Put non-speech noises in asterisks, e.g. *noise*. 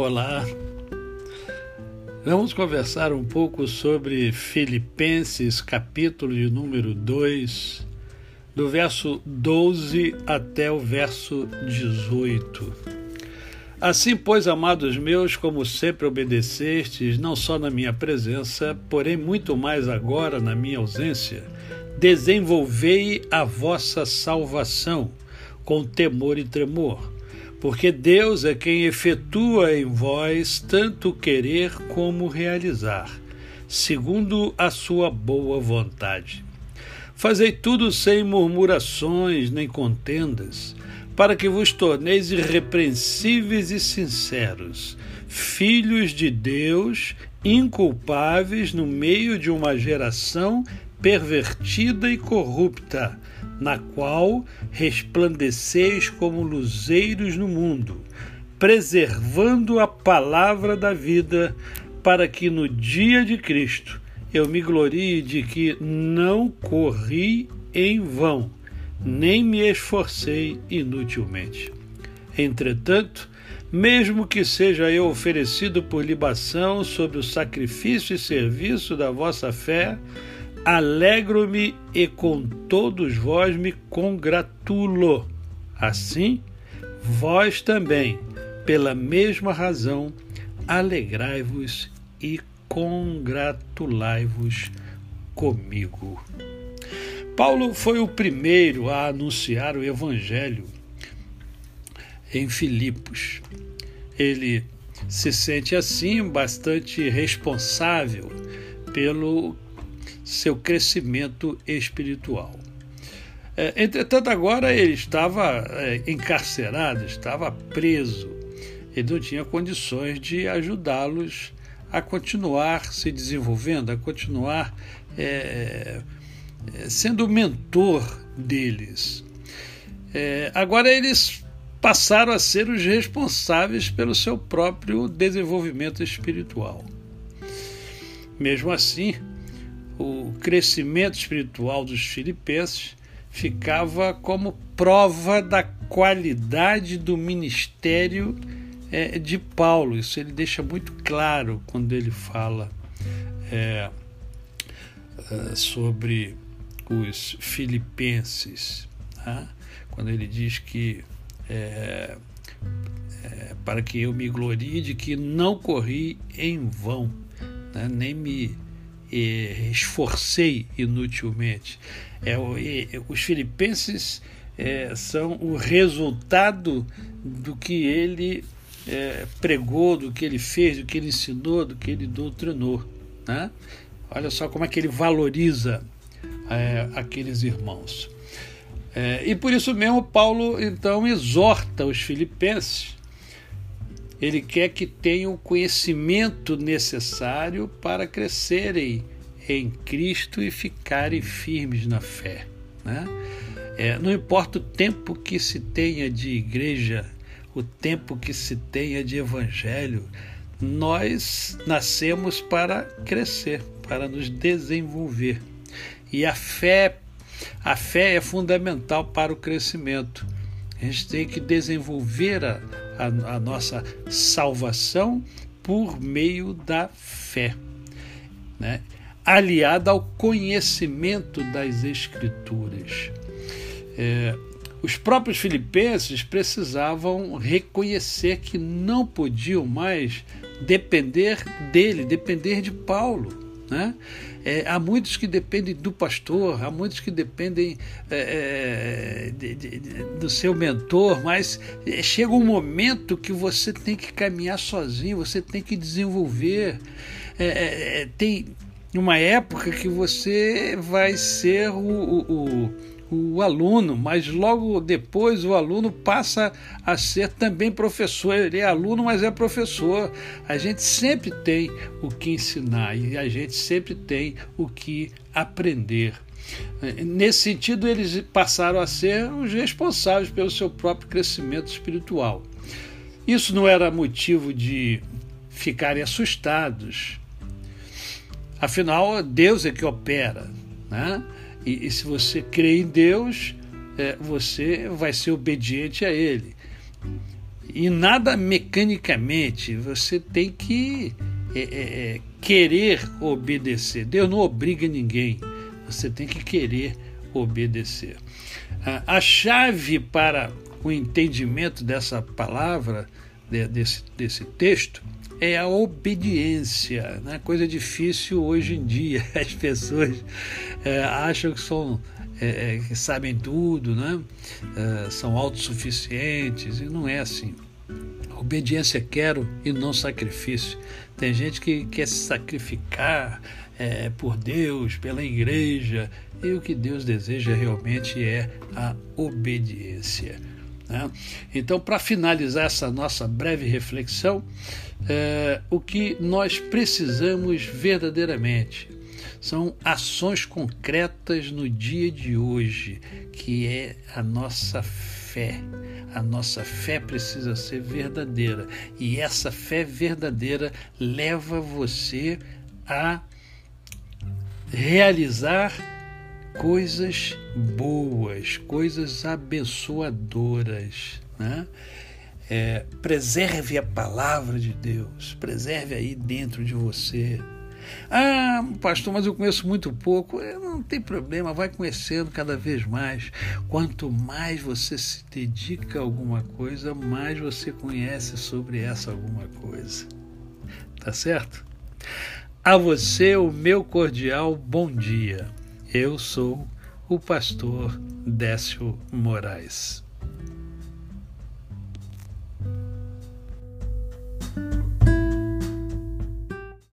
Olá. Vamos conversar um pouco sobre Filipenses, capítulo de número 2, do verso 12 até o verso 18. Assim, pois, amados meus, como sempre obedecestes, não só na minha presença, porém muito mais agora na minha ausência, desenvolvei a vossa salvação com temor e tremor porque Deus é quem efetua em vós tanto querer como realizar, segundo a sua boa vontade. Fazei tudo sem murmurações nem contendas, para que vos torneis irrepreensíveis e sinceros, filhos de Deus, inculpáveis no meio de uma geração pervertida e corrupta na qual resplandeceis como luzeiros no mundo, preservando a palavra da vida, para que no dia de Cristo eu me glorie de que não corri em vão, nem me esforcei inutilmente. Entretanto, mesmo que seja eu oferecido por libação sobre o sacrifício e serviço da vossa fé, Alegro-me e com todos vós me congratulo. Assim, vós também, pela mesma razão, alegrai-vos e congratulai-vos comigo. Paulo foi o primeiro a anunciar o evangelho em Filipos. Ele se sente assim bastante responsável pelo seu crescimento espiritual. É, entretanto, agora ele estava é, encarcerado, estava preso. Ele não tinha condições de ajudá-los a continuar se desenvolvendo, a continuar é, é sendo o mentor deles. É, agora eles passaram a ser os responsáveis pelo seu próprio desenvolvimento espiritual. Mesmo assim, o crescimento espiritual dos filipenses ficava como prova da qualidade do ministério é, de Paulo. Isso ele deixa muito claro quando ele fala é, é sobre os filipenses. Tá? Quando ele diz que é, é, para que eu me glorie de que não corri em vão, né? nem me esforcei inutilmente. É, os filipenses é, são o resultado do que ele é, pregou, do que ele fez, do que ele ensinou, do que ele doutrinou. Né? Olha só como é que ele valoriza é, aqueles irmãos. É, e por isso mesmo Paulo então exorta os filipenses ele quer que tenham o conhecimento necessário para crescerem em Cristo e ficarem firmes na fé. Né? É, não importa o tempo que se tenha de igreja, o tempo que se tenha de evangelho, nós nascemos para crescer, para nos desenvolver. E a fé, a fé é fundamental para o crescimento. A gente tem que desenvolver a, a, a nossa salvação por meio da fé, né? aliada ao conhecimento das Escrituras. É, os próprios filipenses precisavam reconhecer que não podiam mais depender dele, depender de Paulo. Né? É, há muitos que dependem do pastor, há muitos que dependem é, é de, de, de, do seu mentor, mas chega um momento que você tem que caminhar sozinho, você tem que desenvolver. É, é, é tem uma época que você vai ser o, o, o o aluno, mas logo depois o aluno passa a ser também professor. Ele é aluno, mas é professor. A gente sempre tem o que ensinar e a gente sempre tem o que aprender. Nesse sentido, eles passaram a ser os responsáveis pelo seu próprio crescimento espiritual. Isso não era motivo de ficarem assustados. Afinal, Deus é que opera. Né? E, e se você crê em Deus, é, você vai ser obediente a Ele. e nada mecanicamente. Você tem que é, é, é, querer obedecer. Deus não obriga ninguém. Você tem que querer obedecer. A chave para o entendimento dessa palavra, desse, desse texto, é a obediência. Né? Coisa difícil hoje em dia. *laughs* As pessoas é, acham que são é, é, que sabem tudo, né? É, são autossuficientes, e não é assim. Obediência quero e não sacrifício. Tem gente que quer se sacrificar é, por Deus, pela igreja, e o que Deus deseja realmente é a obediência. Né? Então, para finalizar essa nossa breve reflexão, é, o que nós precisamos verdadeiramente são ações concretas no dia de hoje, que é a nossa fé. A nossa fé precisa ser verdadeira e essa fé verdadeira leva você a realizar coisas boas, coisas abençoadoras. Né? É, preserve a palavra de Deus, preserve aí dentro de você. Ah, pastor, mas eu conheço muito pouco. É, não tem problema, vai conhecendo cada vez mais. Quanto mais você se dedica a alguma coisa, mais você conhece sobre essa alguma coisa. Tá certo? A você, o meu cordial bom dia. Eu sou o pastor Décio Moraes.